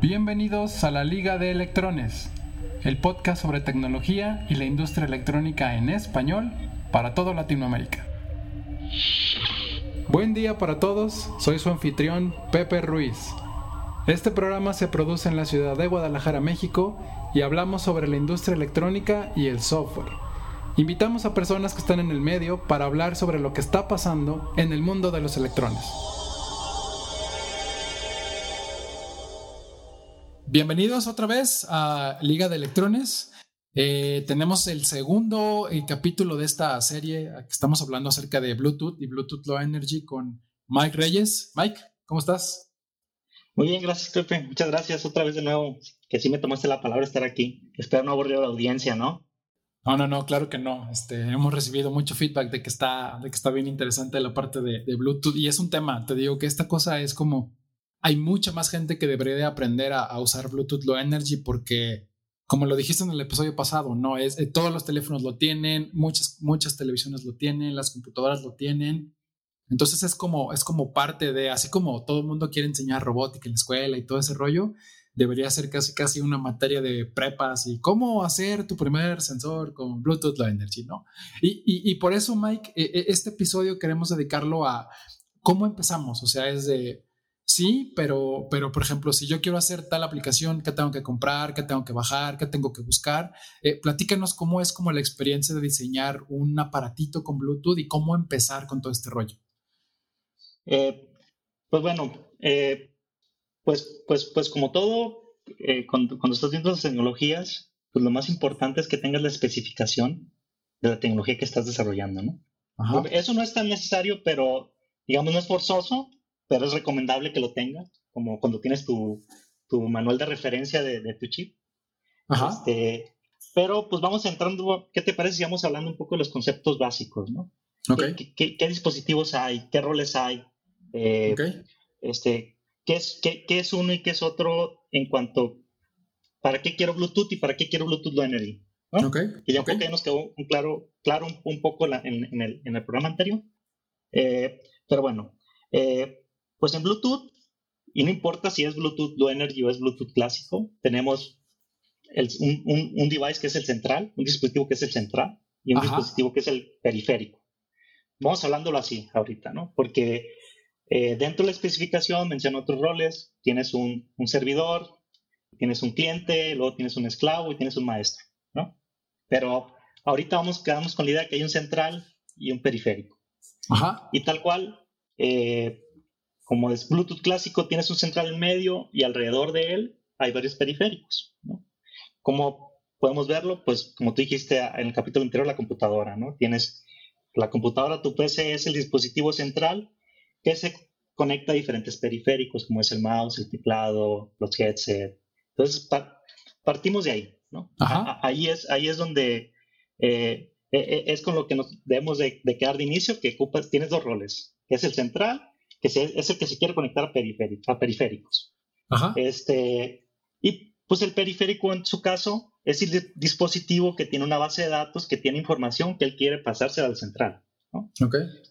Bienvenidos a la Liga de Electrones, el podcast sobre tecnología y la industria electrónica en español para toda Latinoamérica. Buen día para todos, soy su anfitrión Pepe Ruiz. Este programa se produce en la ciudad de Guadalajara, México, y hablamos sobre la industria electrónica y el software. Invitamos a personas que están en el medio para hablar sobre lo que está pasando en el mundo de los electrones. Bienvenidos otra vez a Liga de Electrones. Eh, tenemos el segundo eh, capítulo de esta serie. Estamos hablando acerca de Bluetooth y Bluetooth Low Energy con Mike Reyes. Mike, ¿cómo estás? Muy bien, gracias, Pepe. Muchas gracias otra vez de nuevo. Que sí me tomaste la palabra estar aquí. Espero no aburrir a la audiencia, ¿no? No, no, no, claro que no. Este, hemos recibido mucho feedback de que está, de que está bien interesante la parte de, de Bluetooth y es un tema. Te digo que esta cosa es como hay mucha más gente que debería de aprender a, usar Bluetooth Low Energy porque, como lo dijiste en el episodio pasado, no es eh, todos los teléfonos lo tienen, muchas muchas televisiones lo tienen, las computadoras lo tienen. Entonces es como es como parte de así como todo el mundo quiere enseñar robótica en la escuela y todo ese rollo, debería ser casi casi una materia de prepas y cómo hacer tu primer sensor con Bluetooth Low Energy, ¿no? Y, y, por eso, Mike, e, e, este episodio queremos dedicarlo a cómo empezamos, o sea, es de Sí, pero, pero por ejemplo, si yo quiero hacer tal aplicación, ¿qué tengo que comprar? ¿Qué tengo que bajar? ¿Qué tengo que buscar? Eh, platícanos cómo es como la experiencia de diseñar un aparatito con Bluetooth y cómo empezar con todo este rollo. Eh, pues bueno, eh, pues, pues, pues como todo, cuando, cuando, estás viendo las tecnologías, pues lo más importante es que tengas la especificación de la tecnología que estás desarrollando, ¿no? Eso no es tan necesario, pero digamos no es forzoso, pero es recomendable que lo tengas, como cuando tienes tu, tu manual de referencia de, de tu chip. Ajá. Este, pero pues vamos entrando, ¿qué te parece si vamos hablando un poco de los conceptos básicos, ¿no? Okay. ¿Qué, qué, dispositivos hay? ¿Qué roles hay? Eh, este, ¿qué, es, qué, ¿Qué es uno y qué es otro en cuanto para qué quiero Bluetooth y para qué quiero Bluetooth Low Energy? ¿no? Okay. Y ya okay. nos quedó un claro, claro un, poco en, en, el, en, el, programa anterior. Eh, pero bueno, eh, pues en Bluetooth, y no importa si es Bluetooth Low Energy o es Bluetooth clásico, tenemos un, un, device que es el central, un dispositivo que es el central y un dispositivo que es el periférico. Vamos hablándolo así ahorita, ¿no? Porque eh, dentro de la especificación menciona otros roles. Tienes un, un, servidor, tienes un cliente, luego tienes un esclavo y tienes un maestro, ¿no? Pero ahorita vamos, quedamos con la idea que hay un central y un periférico. Ajá. Y tal cual, eh, como es Bluetooth clásico, tienes un central en medio y alrededor de él hay varios periféricos. ¿no? ¿Cómo podemos verlo? Pues como tú dijiste en el capítulo anterior, la computadora, ¿no? Tienes la computadora, tu PC es el dispositivo central que se conecta a diferentes periféricos, como es el mouse, el teclado, los headsets. Entonces, partimos de ahí, ¿no? ahí, es, ahí es donde eh, e, e, es con lo que nos debemos de, quedar de inicio, que ocupas, tienes dos roles, que es el central que es el que se quiere conectar a, periféricos. Este, y pues el periférico en su caso es el dispositivo que tiene una base de datos que tiene información que él quiere pasarse al central.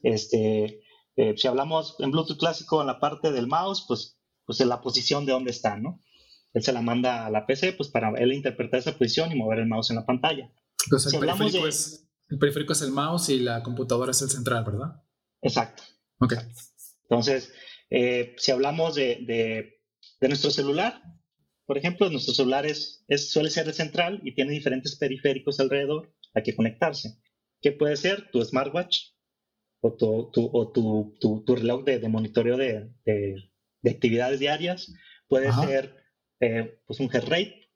Este, eh, si hablamos en Bluetooth clásico en la parte del mouse, pues, pues en la posición de dónde está, ¿no? Él se la manda a la PC pues para él interpretar esa posición y mover el mouse en la pantalla. Pues el, periférico es, el periférico es el mouse y la computadora es el central, ¿verdad? Exacto. Ok. Entonces, eh, si hablamos de, nuestro celular, por ejemplo, nuestro celular es, suele ser el central y tiene diferentes periféricos alrededor a que conectarse. ¿Qué puede ser? Tu smartwatch o tu, reloj de, monitoreo de, actividades diarias. Puede ser eh, pues un heart rate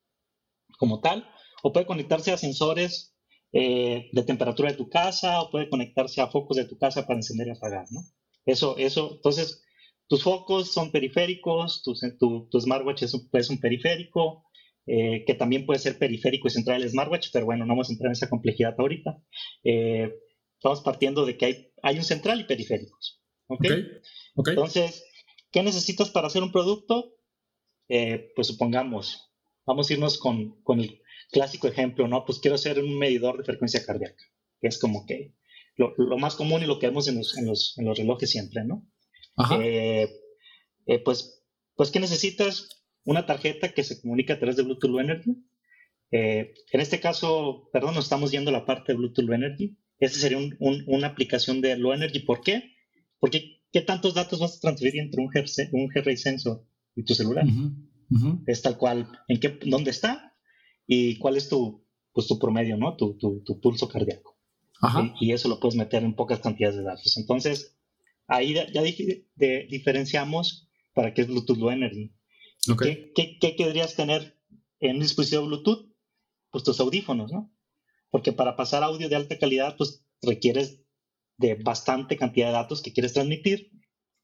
como tal, o puede conectarse a sensores eh, de temperatura de tu casa, o puede conectarse a focos de tu casa para encender y apagar, ¿no? Eso, eso, entonces, tus focos son periféricos, tu, tu, smartwatch es un, un periférico, eh, que también puede ser periférico y central el smartwatch, pero bueno, no vamos a entrar en esa complejidad ahorita. Eh, estamos partiendo de que hay, hay un central y periféricos. ¿okay? Entonces, ¿qué necesitas para hacer un producto? Eh, pues supongamos, vamos a irnos con, con, el clásico ejemplo, ¿no? Pues quiero hacer un medidor de frecuencia cardíaca, que es como que lo, más común y lo que vemos en los, en los, en los relojes siempre, ¿no? Eh, eh, pues, pues, ¿qué necesitas? una tarjeta que se comunica a través de Bluetooth Low Energy. Eh, en este caso, perdón, nos estamos yendo a la parte de Bluetooth Low Energy. Esta sería una aplicación de Low Energy. ¿Por qué? Porque ¿qué tantos datos vas a transferir entre un, un sensor y tu celular? Es tal cual, ¿en qué, dónde está? Y cuál es tu, pues, tu promedio, ¿no? Tu, tu, pulso cardíaco. Y, eso lo puedes meter en pocas cantidades de datos. Entonces, ahí ya diferenciamos para qué es Bluetooth Low Energy. ¿Qué, qué, qué querrías tener en un dispositivo Bluetooth? Pues tus audífonos, ¿no? Porque para pasar audio de alta calidad, pues requieres de bastante cantidad de datos que quieres transmitir.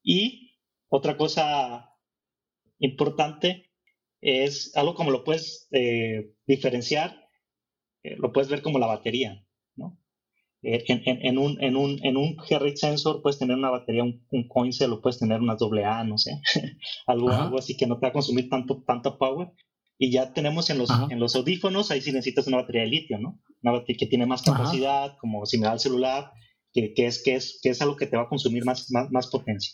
Y otra cosa importante es algo como lo puedes eh, diferenciar, eh, lo puedes ver como la batería. Eh, en, en, en, un, en, un, en un sensor puedes tener una batería, un, un coincel, o puedes tener unas AA, no sé, algo, algo así que no te va a consumir tanto, tanto power. Y ya tenemos en los, en los audífonos, ahí sí necesitas una batería de litio, ¿no? Una batería que tiene más capacidad, como similar al celular, que, que, es, que, es, que es algo que te va a consumir más, más, más potencia.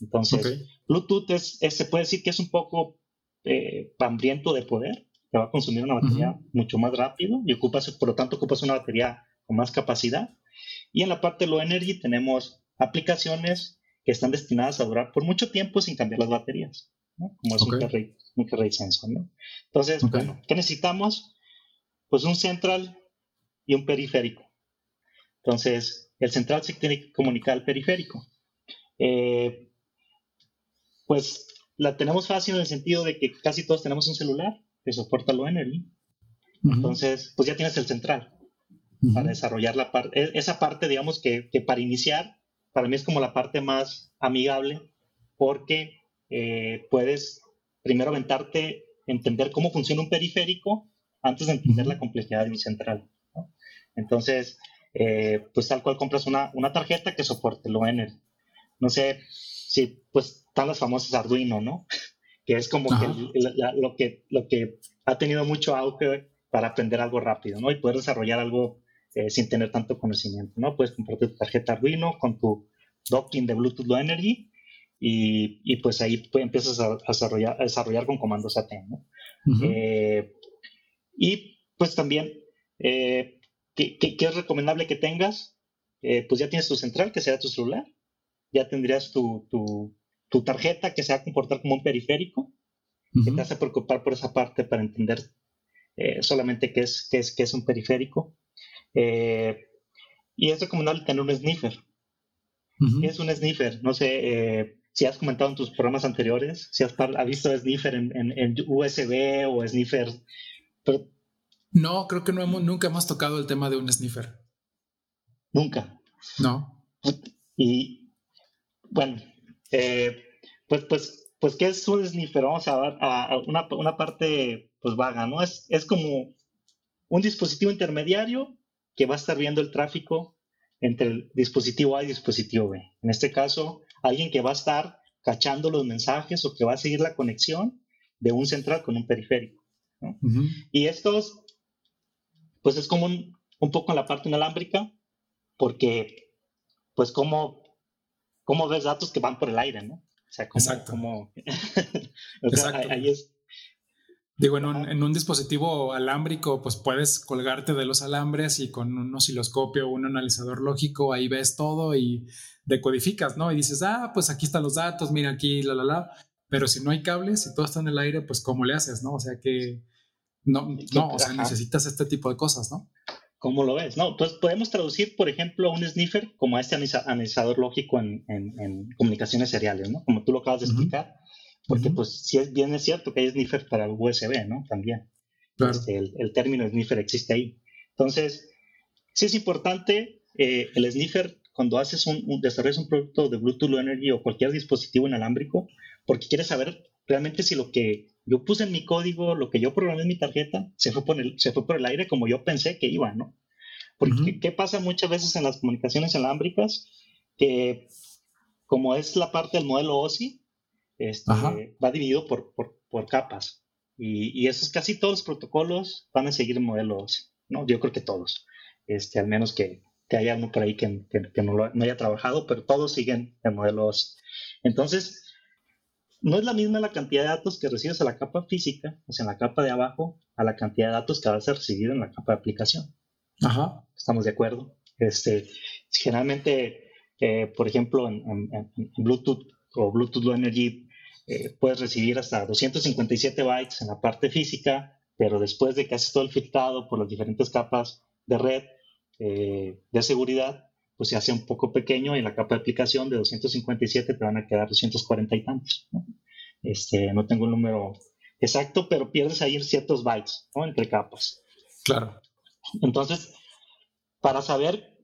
Entonces, Bluetooth es, se puede decir que es un poco eh, hambriento de poder, te va a consumir una batería mucho más rápido y ocupas, por lo tanto, ocupas una batería con más capacidad. Y en la parte low energy tenemos aplicaciones que están destinadas a durar por mucho tiempo sin cambiar las baterías, como es un, carry, sensor. ¿no? Entonces, bueno, ¿qué necesitamos? Pues un central y un periférico. Entonces, el central se tiene que comunicar al periférico. Eh, pues la tenemos fácil en el sentido de que casi todos tenemos un celular que soporta low energy. Entonces, pues ya tienes el central para desarrollar la parte, esa parte, digamos, que, que, para iniciar, para mí es como la parte más amigable, porque eh, puedes primero aventarte, entender cómo funciona un periférico antes de entender la complejidad de un central. Entonces, eh, pues tal cual compras una, una tarjeta que soporte lo energy. No sé si, pues, están las famosas Arduino, ¿no? que es como que lo que lo que ha tenido mucho auge para aprender algo rápido, ¿no? Y poder desarrollar algo eh, sin tener tanto conocimiento, ¿no? Puedes comprarte tu tarjeta Arduino con tu docking de Bluetooth Low Energy y, y pues ahí pues, empiezas a, desarrollar, a desarrollar con comandos AT, ¿no? Eh, y pues también, eh, ¿qué, qué, es recomendable que tengas? pues ya tienes tu central, que sea tu celular, ya tendrías tu, tu, tu tarjeta que se va a comportar como un periférico, que te hace preocupar por esa parte para entender solamente qué es, qué, es, qué es un periférico. Eh, y es recomendable tener un sniffer. ¿Qué es un sniffer? No sé eh, si has comentado en tus programas anteriores, si has, visto sniffer en, USB o sniffer. No, creo que no hemos, nunca hemos tocado el tema de un sniffer. Nunca. No. Y bueno, eh, pues, pues, pues, ¿qué es un sniffer? Vamos a ver a, una, una, parte pues vaga, ¿no? Es, es como un dispositivo intermediario que va a estar viendo el tráfico entre el dispositivo A y el dispositivo B. En este caso, alguien que va a estar cachando los mensajes o que va a seguir la conexión de un central con un periférico. Y estos, pues es como un, poco en la parte inalámbrica, porque, pues, como, como ves datos que van por el aire, ¿no? O sea, como, Exacto. ahí es, Digo, en un, en un, dispositivo alámbrico, pues puedes colgarte de los alambres y con un osciloscopio o un analizador lógico, ahí ves todo y decodificas, ¿no? Y dices, ah, pues aquí están los datos, mira aquí, la, la, la. Pero si no hay cables y todo está en el aire, pues ¿cómo le haces, no? O sea que no, no, o sea, necesitas este tipo de cosas, ¿no? ¿Cómo lo ves? No, pues podemos traducir, por ejemplo, un sniffer como este analizador lógico en, en, comunicaciones seriales, ¿no? Como tú lo acabas de explicar porque pues si es bien es cierto que hay sniffer para USB, ¿no? También. Este, el, término sniffer existe ahí. Entonces, sí es importante eh, el sniffer cuando haces un, un, desarrollas un producto de Bluetooth Low Energy o cualquier dispositivo inalámbrico, porque quieres saber realmente si lo que yo puse en mi código, lo que yo programé en mi tarjeta, se fue por el, se fue por el aire como yo pensé que iba, ¿no? Porque ¿qué pasa muchas veces en las comunicaciones inalámbricas? Que como es la parte del modelo OSI, este, va dividido por, por, capas. Y, y, esos casi todos los protocolos van a seguir el modelo ¿no? Yo creo que todos, este, al menos que, que haya uno por ahí que, no, lo, haya trabajado, pero todos siguen el modelo Entonces, no es la misma la cantidad de datos que recibes a la capa física, o sea, en la capa de abajo, a la cantidad de datos que vas a recibir en la capa de aplicación. Ajá. ¿Estamos de acuerdo? Este, generalmente, eh, por ejemplo, en, Bluetooth o Bluetooth Low Energy, eh, puedes recibir hasta 257 bytes en la parte física, pero después de que haces todo el filtrado por las diferentes capas de red eh, de seguridad, pues se hace un poco pequeño y en la capa de aplicación de 257 te van a quedar 240 y tantos. ¿no? Este, no tengo el número exacto, pero pierdes ahí ciertos bytes ¿no? entre capas. Claro. Entonces, para saber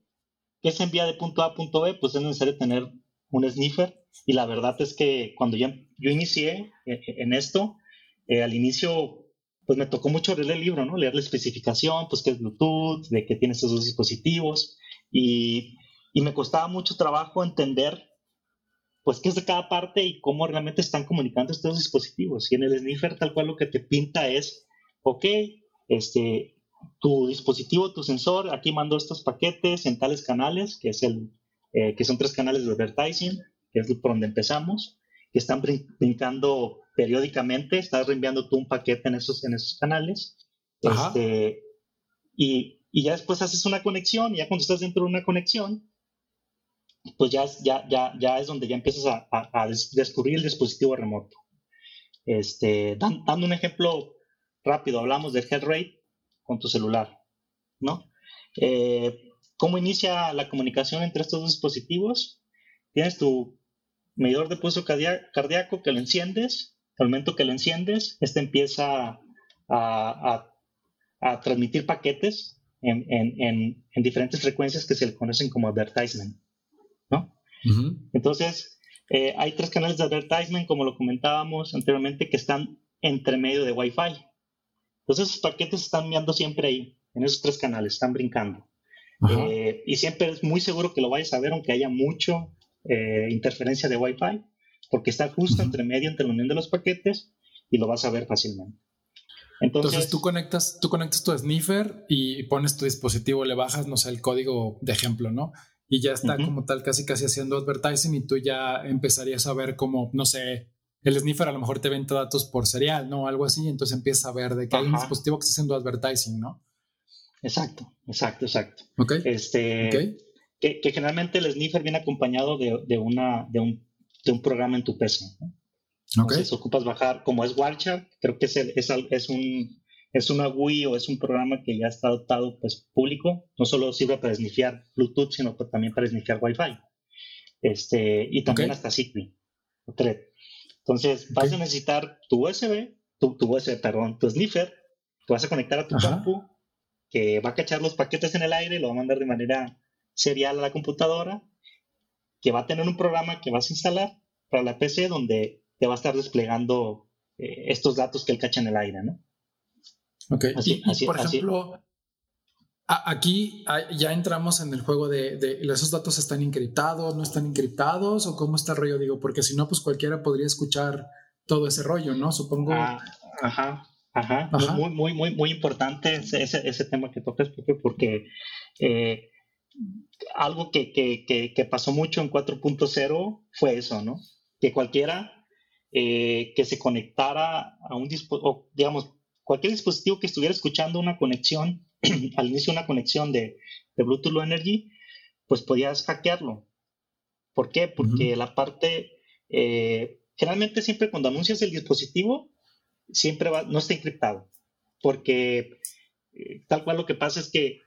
qué se envía de punto A a punto B, pues es necesario tener un sniffer. Y la verdad es que cuando yo, inicié eh, en esto, eh, al inicio, pues me tocó mucho leer el libro, ¿no? Leer la especificación, pues qué es Bluetooth, de qué tiene estos dos dispositivos. Y y me costaba mucho trabajo entender pues qué es de cada parte y cómo realmente están comunicando estos dispositivos. Y en el sniffer tal cual lo que te pinta es, ok, este, tu dispositivo, tu sensor, aquí mando estos paquetes en tales canales, que, es el, eh, que son tres canales de advertising, que es por donde empezamos, que están brincando periódicamente, estás reenviando tú un paquete en esos, en esos canales. Este, y, y ya después haces una conexión, y ya cuando estás dentro de una conexión, pues ya, ya, ya, ya es donde ya empiezas a, a, descubrir el dispositivo remoto. Este, dando un ejemplo rápido, hablamos del head rate con tu celular, ¿no? Eh, ¿Cómo inicia la comunicación entre estos dos dispositivos? Tienes tu medidor de pulso cardíaco que lo enciendes, al momento que lo enciendes, este empieza a, a transmitir paquetes en, en, en, diferentes frecuencias que se le conocen como advertisement. Entonces, eh, hay tres canales de advertisement, como lo comentábamos anteriormente, que están entre medio de Wi-Fi. Entonces, esos paquetes están enviando siempre ahí, en esos tres canales, están brincando. Eh, y siempre es muy seguro que lo vayas a ver, aunque haya mucho eh, interferencia de Wi-Fi, porque está justo entre medio, entre la unión de los paquetes, y lo vas a ver fácilmente. Entonces, Entonces, tú conectas, tú conectas tu sniffer y pones tu dispositivo, le bajas, no sé, el código de ejemplo, ¿no? y ya está como tal casi casi haciendo advertising y tú ya empezarías a ver como, no sé, el sniffer a lo mejor te vende datos por serial, ¿no? Algo así, entonces empiezas a ver de que hay un dispositivo que está haciendo advertising, ¿no? Exacto, exacto, exacto. Ok. Este, Que, generalmente el sniffer viene acompañado de, de una, de, un, de un programa en tu PC. ¿no? Entonces ocupas bajar, como es Wireshark, creo que es, es, es un es una GUI o es un programa que ya está adoptado pues público, no solo sirve para snifear Bluetooth, sino también para snifear Wi-Fi. Este, y también hasta Zigbee o Thread. Entonces, vas a necesitar tu USB, tu, tu USB, perdón, tu sniffer, que vas a conectar a tu compu, que va a cachar los paquetes en el aire, lo va a mandar de manera serial a la computadora, que va a tener un programa que vas a instalar para la PC donde te va a estar desplegando eh, estos datos que él cacha en el aire, ¿no? Ok, y, por ejemplo, aquí ya entramos en el juego de, esos datos están encriptados, no están encriptados o cómo está el rollo, digo, porque si no, pues cualquiera podría escuchar todo ese rollo, ¿no? Supongo. Ah, ajá, ajá, Muy, muy, muy, muy importante ese, ese, tema que tocas, porque eh, algo que, que, que, pasó mucho en 4.0 fue eso, ¿no? Que cualquiera eh, que se conectara a un dispositivo, digamos, cualquier dispositivo que estuviera escuchando una conexión, al inicio una conexión de, Bluetooth Low Energy, pues podías hackearlo. ¿Por qué? Porque la parte, eh, generalmente siempre cuando anuncias el dispositivo, siempre va, no está encriptado. Porque eh, tal cual lo que pasa es que,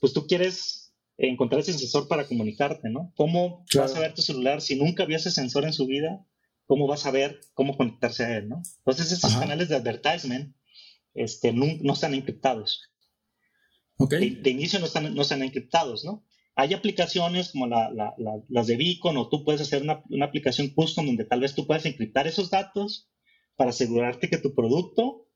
pues tú quieres encontrar ese sensor para comunicarte, ¿no? ¿Cómo vas a ver tu celular si nunca vio ese sensor en su vida? ¿Cómo vas a ver cómo conectarse a él, ¿no? Entonces esos canales de advertisement este, no, están encriptados. Okay. De, inicio no están, no están encriptados, ¿no? Hay aplicaciones como las de Beacon o tú puedes hacer una, aplicación custom donde tal vez tú puedas encriptar esos datos para asegurarte que tu producto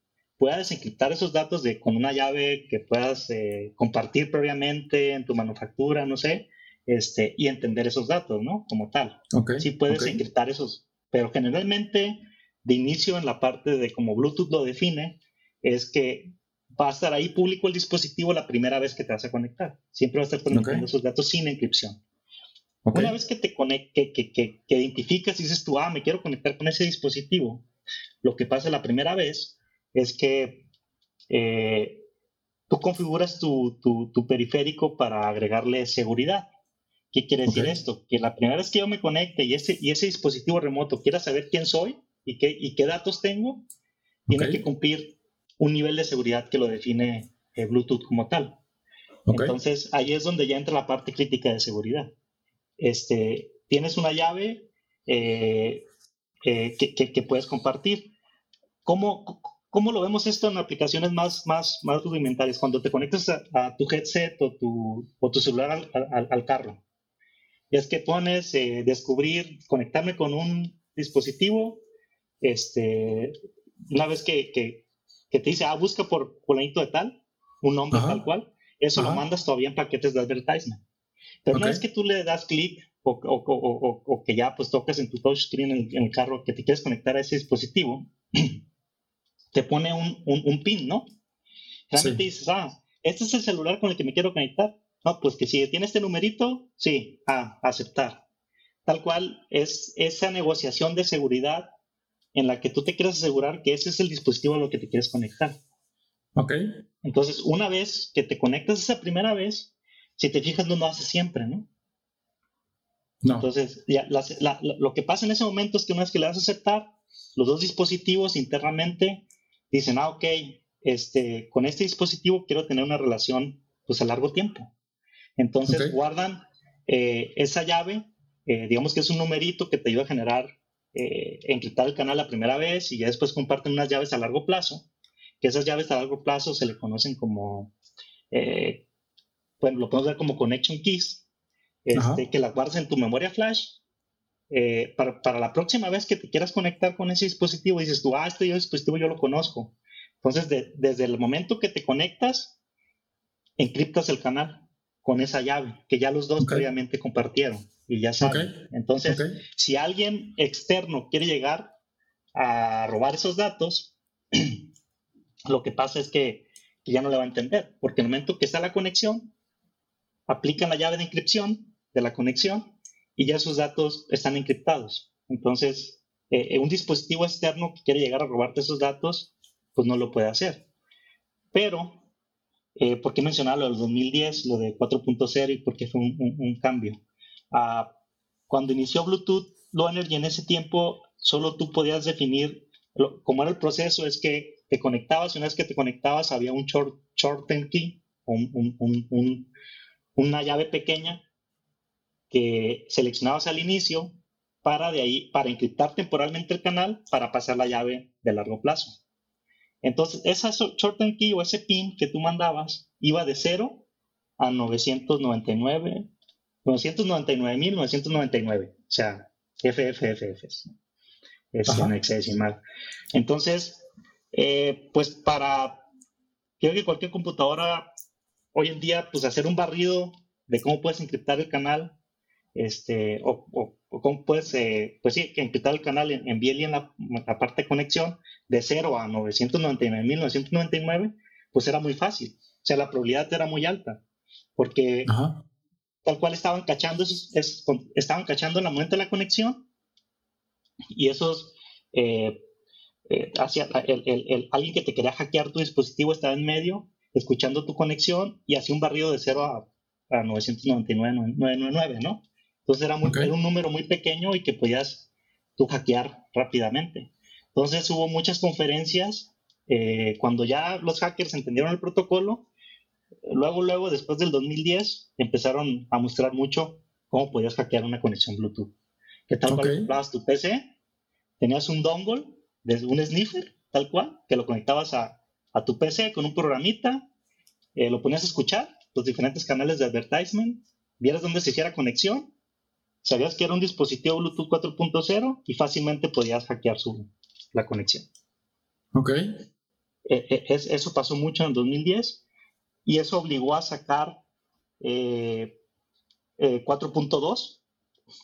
pueda desencriptar esos datos de, con una llave que puedas eh, compartir previamente en tu manufactura, no sé, este, y entender esos datos, ¿no? Como tal. Okay. Sí puedes encriptar esos, pero generalmente de inicio en la parte de como Bluetooth lo define, es que va a estar ahí público el dispositivo la primera vez que te vas a conectar. Siempre va a estar conectando esos datos sin encripción. Una vez que te conecte, que, que, que, identificas y dices tú, ah, me quiero conectar con ese dispositivo, lo que pasa la primera vez es que eh, tú configuras tu, tu, periférico para agregarle seguridad. ¿Qué quiere decir esto? Que la primera vez que yo me conecte y ese, y ese dispositivo remoto quiera saber quién soy y qué, y qué datos tengo, tiene que cumplir un nivel de seguridad que lo define eh, Bluetooth como tal. Entonces, ahí es donde ya entra la parte crítica de seguridad. Este, tienes una llave eh, eh, que, puedes compartir. ¿Cómo, ¿Cómo, lo vemos esto en aplicaciones más, más, más rudimentarias? Cuando te conectas a, tu headset o tu, o tu celular al, al, carro. Es que pones descubrir, conectarme con un dispositivo, este, una vez que, que, te dice, ah, busca por fulanito de tal, un nombre tal cual, eso lo mandas todavía en paquetes de advertisement. Pero una vez que tú le das clic o, o, o, que ya pues tocas en tu touchscreen en, en, el carro que te quieres conectar a ese dispositivo, te pone un, un, pin, ¿no? Realmente dices, ah, este es el celular con el que me quiero conectar. No, pues que si tiene este numerito, sí, ah, aceptar. Tal cual es esa negociación de seguridad en la que tú te quieres asegurar que ese es el dispositivo a lo que te quieres conectar. Ok. Entonces, una vez que te conectas esa primera vez, si te fijas, no lo hace siempre, ¿no? No. Entonces, ya, lo que pasa en ese momento es que una vez que le das a aceptar, los dos dispositivos internamente dicen, ah, ok, este, con este dispositivo quiero tener una relación pues a largo tiempo. Entonces guardan eh, esa llave, eh, digamos que es un numerito que te ayuda a generar eh, encriptar el canal la primera vez y ya después comparten unas llaves a largo plazo, que esas llaves a largo plazo se le conocen como, eh, bueno, lo podemos ver como connection keys, este, que las guardas en tu memoria flash. Eh, para, para, la próxima vez que te quieras conectar con ese dispositivo, dices tú, ah, este dispositivo yo lo conozco. Entonces, desde el momento que te conectas, encriptas el canal con esa llave que ya los dos previamente compartieron y ya saben. Entonces, si alguien externo quiere llegar a robar esos datos, lo que pasa es que, ya no le va a entender, porque en el momento que está la conexión, aplican la llave de inscripción de la conexión y ya sus datos están encriptados. Entonces, eh, eh, un dispositivo externo que quiere llegar a robarte esos datos, pues no lo puede hacer. Pero eh, ¿Por qué mencionar lo del 2010, lo de 4.0 y por qué fue un, cambio? Ah, cuando inició Bluetooth Low Energy en ese tiempo, solo tú podías definir cómo era el proceso, es que te conectabas y una vez que te conectabas había un short, shorten key, un, una llave pequeña que seleccionabas al inicio para de ahí, para encriptar temporalmente el canal para pasar la llave de largo plazo. Entonces, esa shorten key o ese pin que tú mandabas iba de 0 a 999, 999.999, o sea, FFFF, es un hexadecimal. Entonces, eh, pues para, creo que cualquier computadora hoy en día, pues hacer un barrido de cómo puedes encriptar el canal, este, o, cómo puedes, eh, pues sí, encriptar el canal en, en en la, la, parte de conexión, de 0 a 999.999, pues era muy fácil. O sea, la probabilidad era muy alta, porque tal cual estaban cachando, esos, estaban cachando el momento de la conexión y esos, eh, eh, hacia, el, alguien que te quería hackear tu dispositivo estaba en medio, escuchando tu conexión y hacía un barrido de 0 a, a 999.999, ¿no? Entonces era, muy, era un número muy pequeño y que podías tú hackear rápidamente. Entonces hubo muchas conferencias. Eh, cuando ya los hackers entendieron el protocolo, luego, luego, después del 2010, empezaron a mostrar mucho cómo podías hackear una conexión Bluetooth. Que tal cual tu PC, tenías un dongle, un sniffer, tal cual, que lo conectabas a, tu PC con un programita, eh, lo ponías a escuchar, los diferentes canales de advertisement, vieras dónde se hiciera conexión, sabías que era un dispositivo Bluetooth 4.0 y fácilmente podías hackear su, la conexión. Ok. Eh, eh, eso pasó mucho en 2010 y eso obligó a sacar 4.2, eh,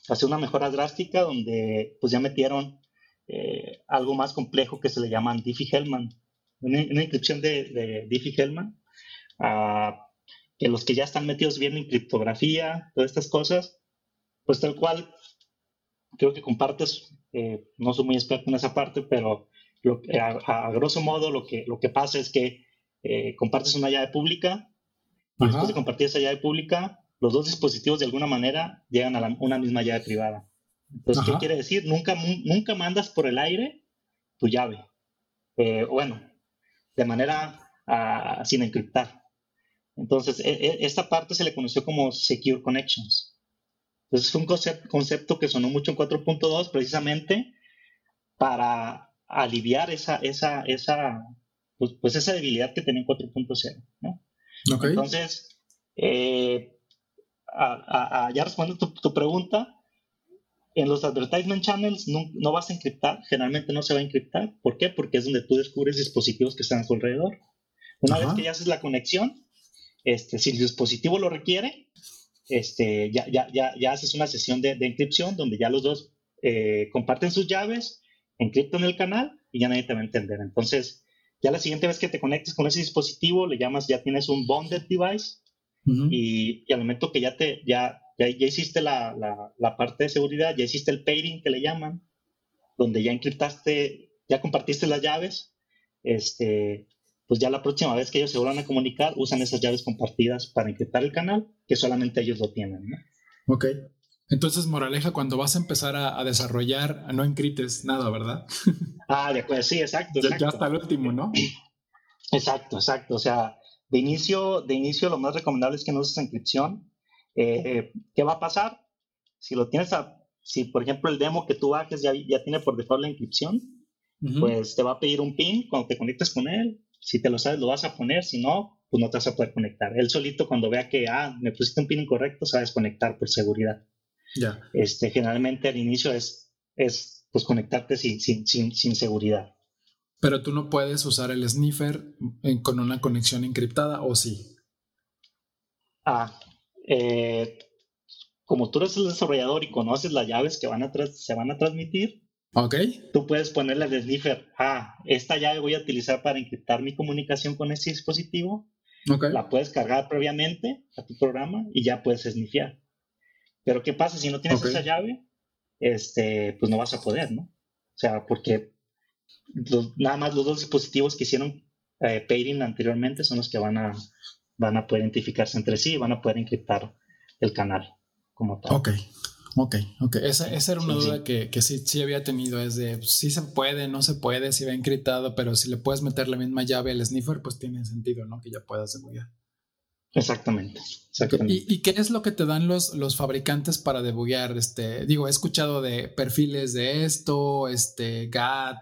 hacer una mejora drástica donde pues ya metieron algo más complejo que se le llaman Diffie-Hellman, una, inscripción de, Diffie-Hellman, ah, que los que ya están metidos bien en criptografía, todas estas cosas, pues tal cual, creo que compartes, eh, no soy muy experto en esa parte, pero lo, a, grosso modo lo que, lo que pasa es que eh, compartes una llave pública y después de compartir esa llave pública, los dos dispositivos de alguna manera llegan a una misma llave privada. Entonces, ¿qué quiere decir? Nunca, nunca mandas por el aire tu llave. Eh, bueno, de manera ah, sin encriptar. Entonces, e, e, esta parte se le conoció como Secure Connections. Entonces, fue un concepto que sonó mucho en 4.2 precisamente para aliviar esa, esa, esa, pues, pues esa debilidad que tenía en 4.0. ¿no? Entonces, eh, ya respondiendo tu, pregunta, en los advertisement channels no, vas a encriptar, generalmente no se va a encriptar. ¿Por qué? Porque es donde tú descubres dispositivos que están a tu alrededor. Una vez que ya haces la conexión, este, si el dispositivo lo requiere, este, ya, ya, ya, ya haces una sesión de, de, encripción donde ya los dos eh, comparten sus llaves, encriptan el canal y ya nadie te va a entender. Entonces, ya la siguiente vez que te conectes con ese dispositivo, le llamas, ya tienes un bonded device y, al momento que ya te, ya, ya, hiciste la, la, parte de seguridad, ya hiciste el pairing que le llaman, donde ya encriptaste, ya compartiste las llaves, este, pues ya la próxima vez que ellos se vuelvan a comunicar, usan esas llaves compartidas para encriptar el canal, que solamente ellos lo tienen. ¿no? Ok. Entonces, moraleja, cuando vas a empezar a, desarrollar, no encriptes nada, ¿verdad? ah, de acuerdo, sí, exacto. Ya, hasta el último, ¿no? Exacto, exacto. O sea, de inicio, de inicio lo más recomendable es que no uses encripción. Eh, ¿Qué va a pasar? Si lo tienes a, si por ejemplo el demo que tú bajes ya, ya tiene por default la encripción, pues te va a pedir un pin cuando te conectes con él. Si te lo sabes, lo vas a poner. Si no, pues no te vas a poder conectar. Él solito cuando vea que, ah, me pusiste un pin incorrecto, se va a desconectar por seguridad. Ya. Este, generalmente al inicio es, es pues conectarte sin, sin, sin, sin seguridad. Pero tú no puedes usar el sniffer con una conexión encriptada, ¿o sí? Ah, eh, como tú eres el desarrollador y conoces las llaves que van a se van a transmitir, okay. tú puedes ponerle al sniffer, ah, esta llave voy a utilizar para encriptar mi comunicación con ese dispositivo. Okay. La puedes cargar previamente a tu programa y ya puedes snifear. Pero ¿qué pasa si no tienes esa llave? Este, pues no vas a poder, ¿no? O sea, porque nada más los dos dispositivos que hicieron eh, pairing anteriormente son los que van a, van a poder identificarse entre sí y van a poder encriptar el canal como tal. Ok, ok, ok. Esa, esa era una duda Que, que, sí, sí había tenido, es de si pues, se puede, no se puede, si va encriptado, pero si le puedes meter la misma llave al sniffer, pues tiene sentido, ¿no? Que ya puedas debuguear. Exactamente. ¿Y, ¿Y, qué es lo que te dan los, los fabricantes para debuguear? Este, digo, he escuchado de perfiles de esto, este, GAT,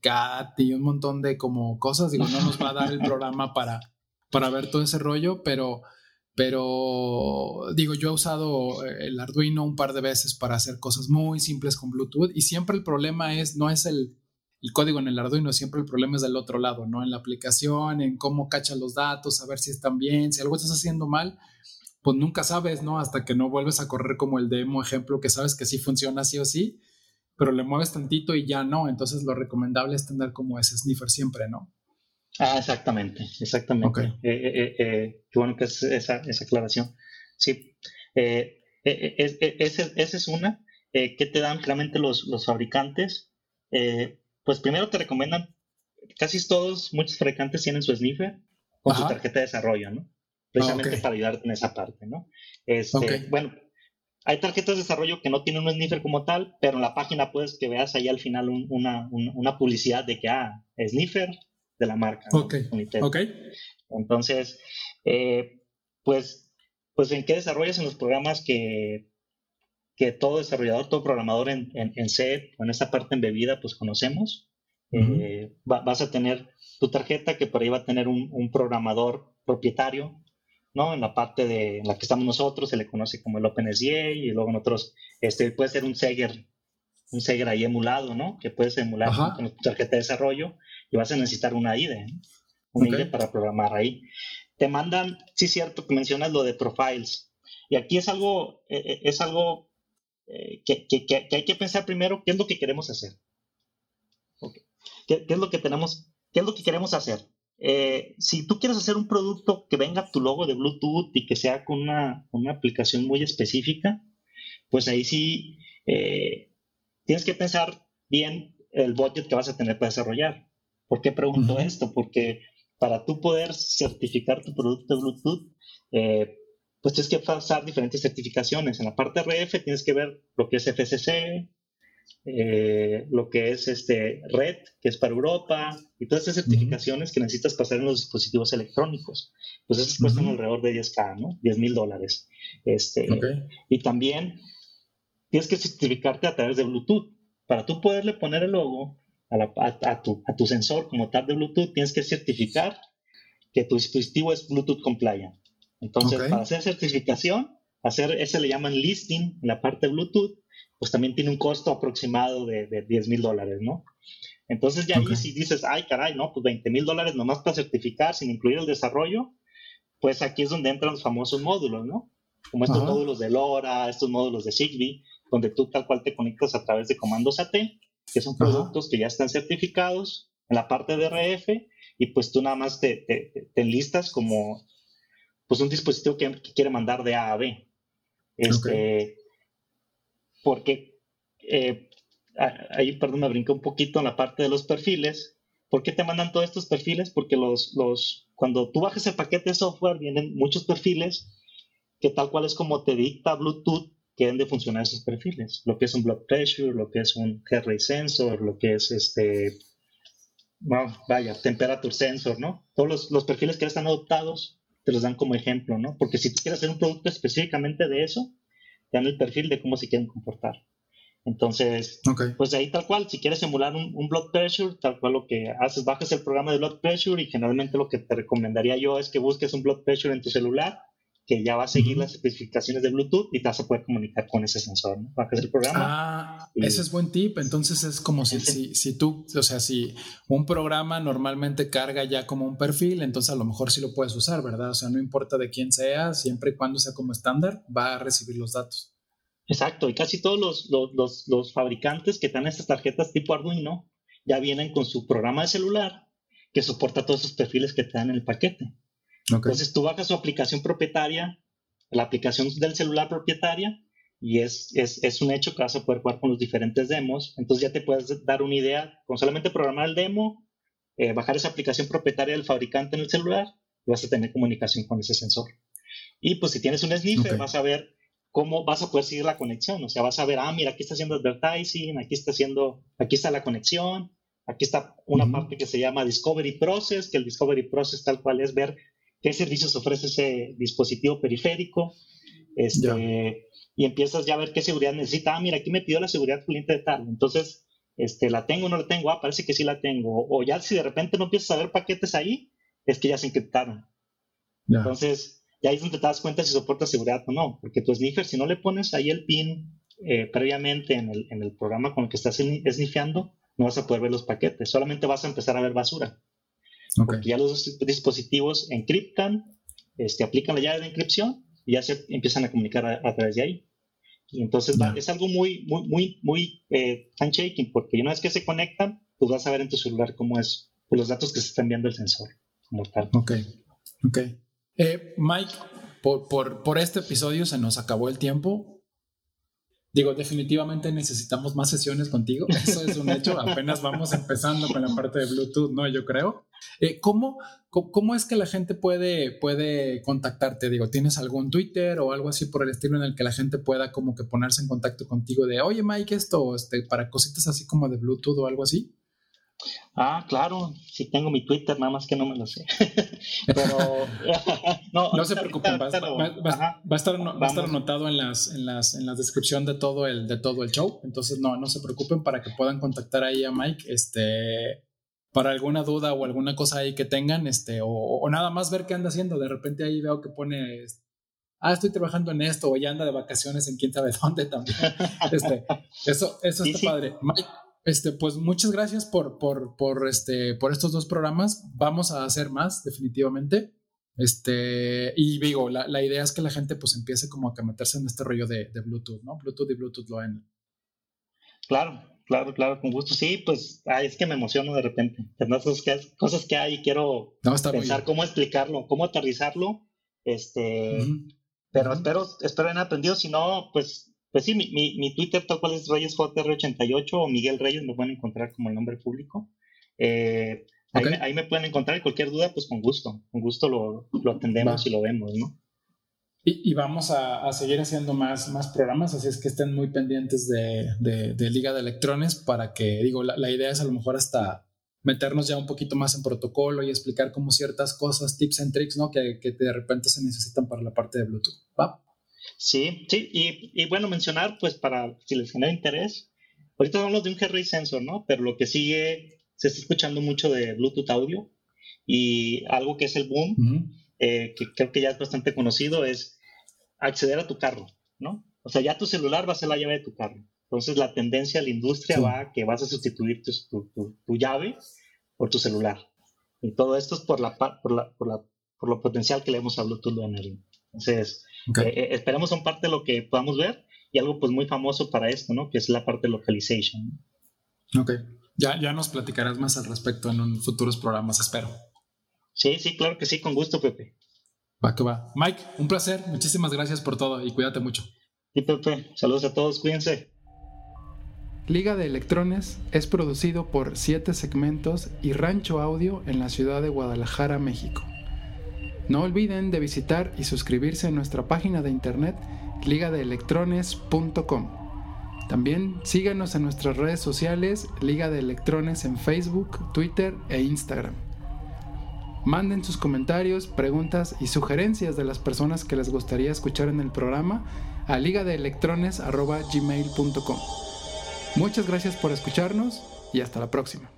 GAT y un montón de como cosas. Digo, no nos va a dar el programa para, para ver todo ese rollo, pero, pero digo, yo he usado el Arduino un par de veces para hacer cosas muy simples con Bluetooth y siempre el problema es, no es el, el código en el Arduino, siempre el problema es del otro lado, ¿no? En la aplicación, en cómo cacha los datos, a ver si están bien, si algo estás haciendo mal, pues nunca sabes, ¿no? Hasta que no vuelves a correr como el demo ejemplo que sabes que sí funciona sí o sí, pero le mueves tantito y ya no. Entonces lo recomendable es tener como ese sniffer siempre, ¿no? Ah, exactamente, exactamente. Eh, eh, eh, qué bueno que es esa, esa aclaración. Sí, esa es una. ¿Qué te dan claramente los, los fabricantes? pues primero te recomiendan, casi todos, muchos fabricantes tienen su sniffer con su tarjeta de desarrollo, ¿no? Precisamente para ayudarte en esa parte, ¿no? Este, Bueno, hay tarjetas de desarrollo que no tienen un sniffer como tal, pero en la página puedes que veas ahí al final una, una, publicidad de que, ah, sniffer de la marca. Ok. Entonces, eh, pues, pues, ¿en qué desarrollas en los programas que, que todo desarrollador, todo programador en, en, en C o en esta parte embebida, pues conocemos? Eh, vas a tener tu tarjeta que por ahí va a tener un, un programador propietario ¿no? En la parte de la que estamos nosotros se le conoce como el OpenSDA y luego en otros, este, puede ser un Seger, un Seger ahí emulado, ¿no? Que puedes emular con tu tarjeta de desarrollo y vas a necesitar una IDE, una IDE para programar ahí. Te mandan, sí, cierto que mencionas lo de profiles. Y aquí es algo, eh, eh, es algo eh, que, que, que, hay que pensar primero qué es lo que queremos hacer. ¿Qué, ¿Qué, es lo que tenemos, qué es lo que queremos hacer? Eh, si tú quieres hacer un producto que venga tu logo de Bluetooth y que sea con una, aplicación muy específica, pues ahí sí eh, tienes que pensar bien el budget que vas a tener para desarrollar. ¿Por qué pregunto esto? Porque para tú poder certificar tu producto de Bluetooth, eh, pues tienes que pasar diferentes certificaciones. En la parte RF tienes que ver lo que es FCC, eh, lo que es este Red, que es para Europa, y todas esas certificaciones que necesitas pasar en los dispositivos electrónicos. Pues esas cuestan alrededor de 10K, ¿no? 10 mil dólares. Este, Y también tienes que certificarte a través de Bluetooth. Para tú poderle poner el logo a, tu, a tu sensor como tal de Bluetooth, tienes que certificar que tu dispositivo es Bluetooth compliant. Entonces, para hacer certificación, hacer ese le llaman listing en la parte de Bluetooth, pues también tiene un costo aproximado de, de 10 mil dólares, ¿no? Entonces ya ahí si dices, ay caray, no, pues 20 mil dólares nomás para certificar sin incluir el desarrollo, pues aquí es donde entran los famosos módulos, ¿no? Como estos módulos de LoRa, estos módulos de Zigbee, donde tú tal cual te conectas a través de comandos AT, que son productos que ya están certificados en la parte de RF, y pues tú nada más te, te, te enlistas como pues un dispositivo que, quiere mandar de A a B. Este, Porque eh, ahí, perdón, me brinqué un poquito en la parte de los perfiles. ¿Por qué te mandan todos estos perfiles? Porque los, los, cuando tú bajas el paquete de software vienen muchos perfiles que tal cual es como te dicta Bluetooth que deben de funcionar esos perfiles. Lo que es un blood pressure, lo que es un heart rate sensor, lo que es este, vaya, temperature sensor, ¿no? Todos los, los perfiles que ya están adoptados te los dan como ejemplo, ¿no? Porque si tú quieres hacer un producto específicamente de eso, te dan el perfil de cómo se quieren comportar. Entonces, pues de ahí tal cual, si quieres emular un, blood pressure, tal cual lo que haces, bajas el programa de blood pressure y generalmente lo que te recomendaría yo es que busques un blood pressure en tu celular que ya va a seguir las especificaciones de Bluetooth y te vas a poder comunicar con ese sensor, ¿no? Bajas el programa. Ah, ese es buen tip. Entonces es como si, si, si, tú, o sea, si un programa normalmente carga ya como un perfil, entonces a lo mejor sí lo puedes usar, ¿verdad? O sea, no importa de quién sea, siempre y cuando sea como estándar, va a recibir los datos. Exacto, y casi todos los, los, los, fabricantes que dan estas tarjetas tipo Arduino ya vienen con su programa de celular que soporta todos esos perfiles que te dan en el paquete. Entonces tú bajas su aplicación propietaria, la aplicación del celular propietaria, y es, es, es, un hecho que vas a poder jugar con los diferentes demos. Entonces ya te puedes dar una idea con solamente programar el demo, eh, bajar esa aplicación propietaria del fabricante en el celular, y vas a tener comunicación con ese sensor. Y pues si tienes un sniffer, vas a ver cómo vas a poder seguir la conexión. O sea, vas a ver, ah, mira, aquí está haciendo advertising, aquí está haciendo, aquí está la conexión, aquí está una parte que se llama Discovery Process, que el Discovery Process tal cual es ver qué servicios ofrece ese dispositivo periférico, este, y empiezas ya a ver qué seguridad necesita. Ah, mira, aquí me pidió la seguridad cliente de tal. Entonces, este, ¿la tengo o no la tengo? Ah, parece que sí la tengo. O ya si de repente no empiezas a ver paquetes ahí, es que ya se encriptaron. Entonces, ya ahí es donde te das cuenta si soporta seguridad o no. Porque tu sniffer, si no le pones ahí el pin eh, previamente en el, en el, programa con el que estás snifeando, no vas a poder ver los paquetes. Solamente vas a empezar a ver basura. Porque ya los dispositivos encriptan, este, aplican la llave de encripción y ya se empiezan a comunicar a, través de ahí. Y entonces es algo muy, muy, muy, muy eh, handshaking, porque una vez que se conectan, pues vas a ver en tu celular cómo es pues, los datos que se están enviando el sensor como tal. Ok, ok. Eh, Mike, por, por, por este episodio se nos acabó el tiempo. Digo, definitivamente necesitamos más sesiones contigo. Eso es un hecho. Apenas vamos empezando con la parte de Bluetooth, ¿no? Yo creo. Eh, ¿cómo, ¿Cómo es que la gente puede, puede contactarte? Digo, ¿tienes algún Twitter o algo así por el estilo en el que la gente pueda como que ponerse en contacto contigo de, oye, Mike, esto, este, para cositas así como de Bluetooth o algo así? Ah, claro, sí tengo mi Twitter, nada más que no me lo sé. Pero no, se preocupen, va, a estar, va a estar anotado en las, en las, en la descripción de todo el, de todo el show. Entonces, no, no se preocupen para que puedan contactar ahí a Mike, este, para alguna duda o alguna cosa ahí que tengan, este, o, nada más ver qué anda haciendo. De repente ahí veo que pone ah, estoy trabajando en esto, o ya anda de vacaciones en quién sabe dónde también. Este, eso, eso está padre. Mike, este, pues muchas gracias por, por, por, este, por estos dos programas. Vamos a hacer más, definitivamente. Este, y digo, la, la, idea es que la gente pues empiece como a meterse en este rollo de, de Bluetooth, ¿no? Bluetooth y Bluetooth Low End. Claro, claro, claro, con gusto. Sí, pues es que me emociono de repente. Cosas que, cosas que hay y quiero pensar cómo explicarlo, cómo aterrizarlo. Este, pero espero, espero haber aprendido. Si no, pues pues sí, mi, mi, Twitter tal cual es ReyesJR88 o Miguel Reyes, me pueden encontrar como el nombre público. Eh, ahí, me, pueden encontrar y cualquier duda, pues con gusto, con gusto lo, lo atendemos y lo vemos, ¿no? Y, vamos a, seguir haciendo más, más programas, así es que estén muy pendientes de, de, Liga de Electrones para que, digo, la, la, idea es a lo mejor hasta meternos ya un poquito más en protocolo y explicar como ciertas cosas, tips and tricks, ¿no? Que, que de repente se necesitan para la parte de Bluetooth. ¿Va? Sí, sí, y, y, bueno, mencionar, pues para si les genera interés, ahorita hablamos de un G-Ray sensor, ¿no? Pero lo que sigue, se está escuchando mucho de Bluetooth audio y algo que es el boom, eh, que creo que ya es bastante conocido, es acceder a tu carro, ¿no? O sea, ya tu celular va a ser la llave de tu carro. Entonces la tendencia de la industria va a que vas a sustituir tu, tu, llave por tu celular. Y todo esto es por, la, por, la, por, la, por lo potencial que le hemos a Bluetooth Low Entonces, eh, eh, esperemos un parte de lo que podamos ver y algo pues muy famoso para esto, ¿no? Que es la parte de localization. Ok. Ya, ya nos platicarás más al respecto en un futuros programas, espero. Sí, sí, claro que sí, con gusto, Pepe. Va que va. Mike, un placer. Muchísimas gracias por todo y cuídate mucho. Sí, Pepe. Saludos a todos. Cuídense. Liga de Electrones es producido por Siete Segmentos y Rancho Audio en la ciudad de Guadalajara, México. No olviden de visitar y suscribirse a nuestra página de internet ligadeelectrones.com. También síganos en nuestras redes sociales Liga de Electrones en Facebook, Twitter e Instagram. Manden sus comentarios, preguntas y sugerencias de las personas que les gustaría escuchar en el programa a ligadeelectrones.gmail.com. Muchas gracias por escucharnos y hasta la próxima.